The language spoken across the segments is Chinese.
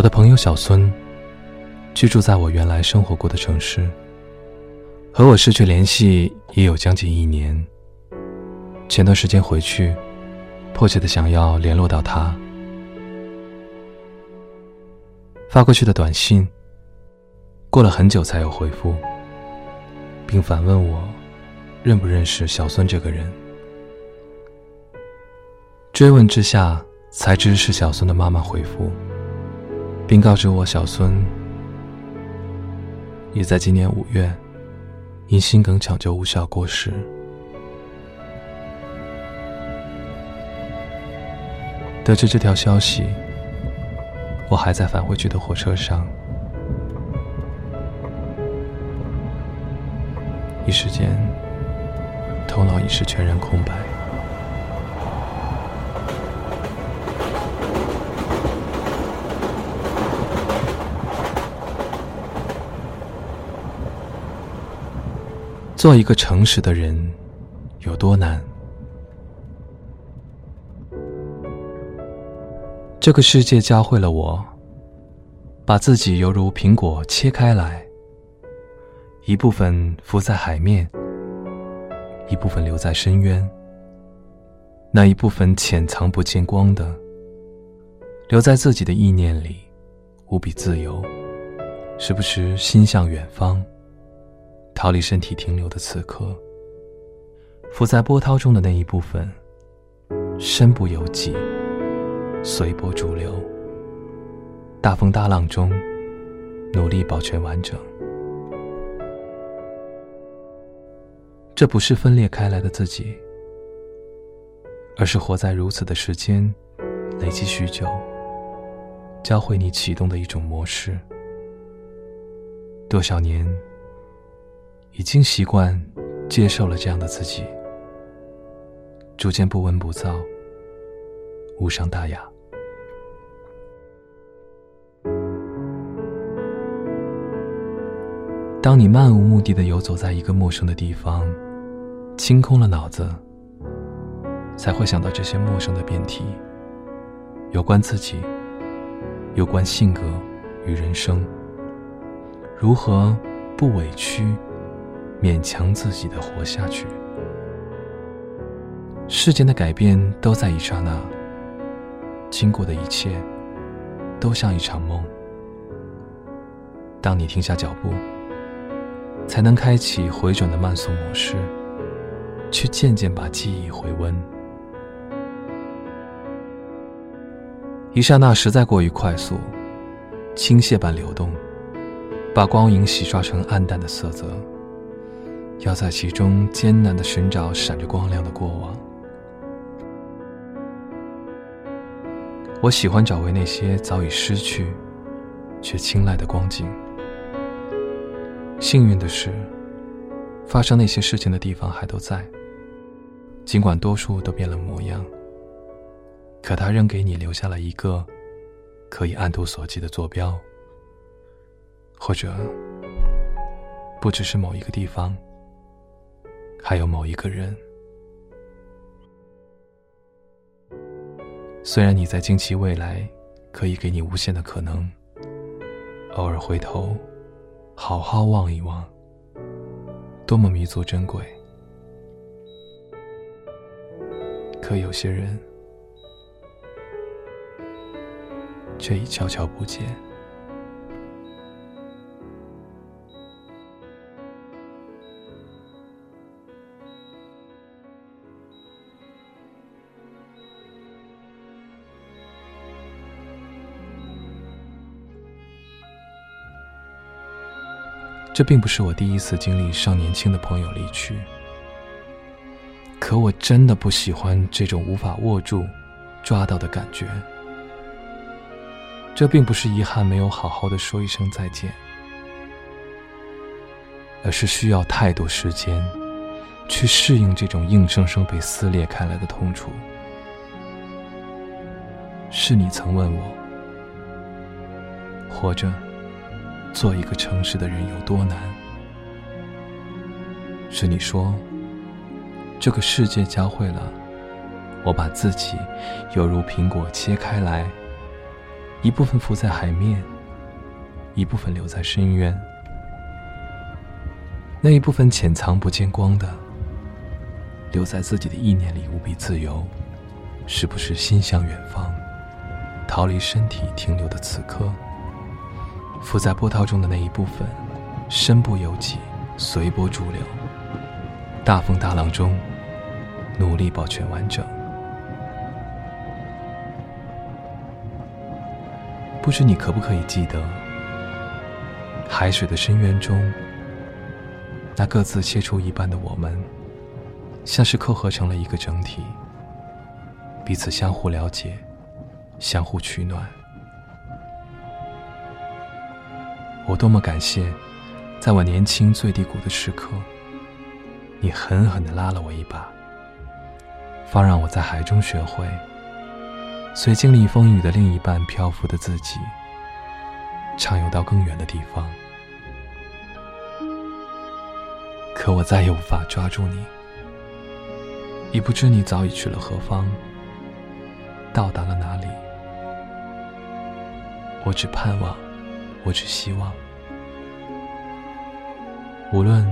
我的朋友小孙，居住在我原来生活过的城市，和我失去联系也有将近一年。前段时间回去，迫切的想要联络到他，发过去的短信，过了很久才有回复，并反问我，认不认识小孙这个人。追问之下，才知是小孙的妈妈回复。并告知我，小孙也在今年五月因心梗抢救无效过世。得知这条消息，我还在返回去的火车上，一时间头脑已是全然空白。做一个诚实的人有多难？这个世界教会了我，把自己犹如苹果切开来，一部分浮在海面，一部分留在深渊。那一部分潜藏不见光的，留在自己的意念里，无比自由，时不时心向远方。逃离身体停留的此刻，浮在波涛中的那一部分，身不由己，随波逐流。大风大浪中，努力保全完整。这不是分裂开来的自己，而是活在如此的时间，累积许久，教会你启动的一种模式。多少年？已经习惯接受了这样的自己，逐渐不温不燥，无伤大雅。当你漫无目的的游走在一个陌生的地方，清空了脑子，才会想到这些陌生的辩题，有关自己，有关性格与人生，如何不委屈。勉强自己的活下去。世间的改变都在一刹那，经过的一切都像一场梦。当你停下脚步，才能开启回转的慢速模式，去渐渐把记忆回温。一刹那实在过于快速，倾泻般流动，把光影洗刷成暗淡的色泽。要在其中艰难的寻找闪着光亮的过往。我喜欢找回那些早已失去却青睐的光景。幸运的是，发生那些事情的地方还都在，尽管多数都变了模样，可它仍给你留下了一个可以按图索骥的坐标，或者不只是某一个地方。还有某一个人，虽然你在惊奇未来可以给你无限的可能，偶尔回头，好好望一望，多么弥足珍贵。可有些人，却已悄悄不见。这并不是我第一次经历上年轻的朋友离去，可我真的不喜欢这种无法握住、抓到的感觉。这并不是遗憾没有好好的说一声再见，而是需要太多时间去适应这种硬生生被撕裂开来的痛楚。是你曾问我，活着。做一个诚实的人有多难？是你说，这个世界教会了我把自己犹如苹果切开来，一部分浮在海面，一部分留在深渊。那一部分潜藏不见光的，留在自己的意念里，无比自由，时不时心向远方，逃离身体停留的此刻。浮在波涛中的那一部分，身不由己，随波逐流。大风大浪中，努力保全完整。不知你可不可以记得，海水的深渊中，那各自切出一半的我们，像是扣合成了一个整体，彼此相互了解，相互取暖。我多么感谢，在我年轻最低谷的时刻，你狠狠地拉了我一把，方让我在海中学会。随经历风雨的另一半漂浮的自己，畅游到更远的地方。可我再也无法抓住你，已不知你早已去了何方，到达了哪里。我只盼望，我只希望，无论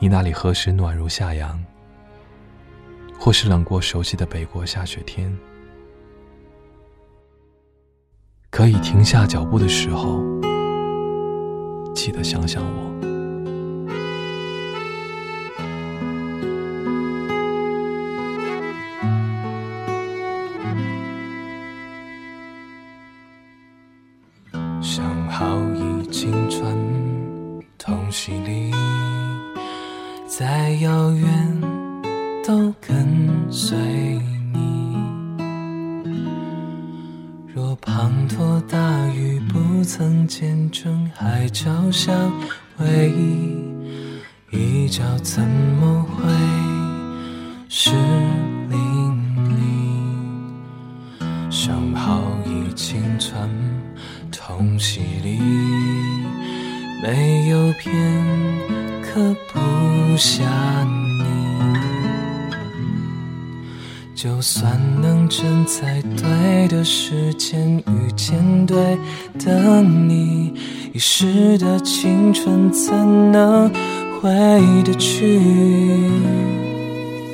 你那里何时暖如夏阳，或是冷过熟悉的北国下雪天。可以停下脚步的时候，记得想想我。都跟随你。若。滂沱大雨不曾见证海角相偎依，一朝怎么会是淋漓？想好已经穿同洗礼，没有片刻不想。就算能真在对的时间遇见对的你，一时的青春怎能回得去？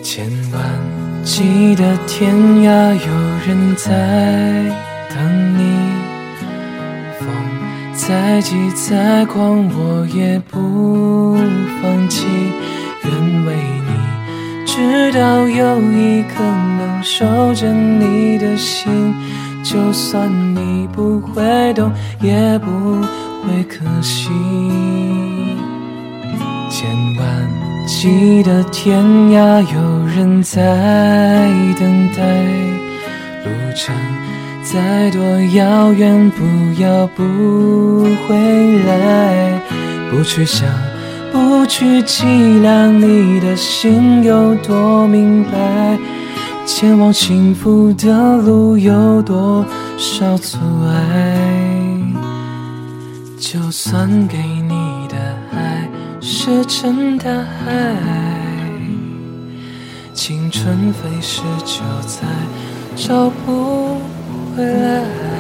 千万记得天涯有人在等你，风再急再狂我也不放弃，愿为你直到有一刻。守着你的心，就算你不会懂，也不会可惜。千万记得天涯有人在等待，路程再多遥远，不要不回来。不去想，不去计量，你的心有多明白。前往幸福的路有多少阻碍？就算给你的爱石沉大海，青春飞逝就再找不回来。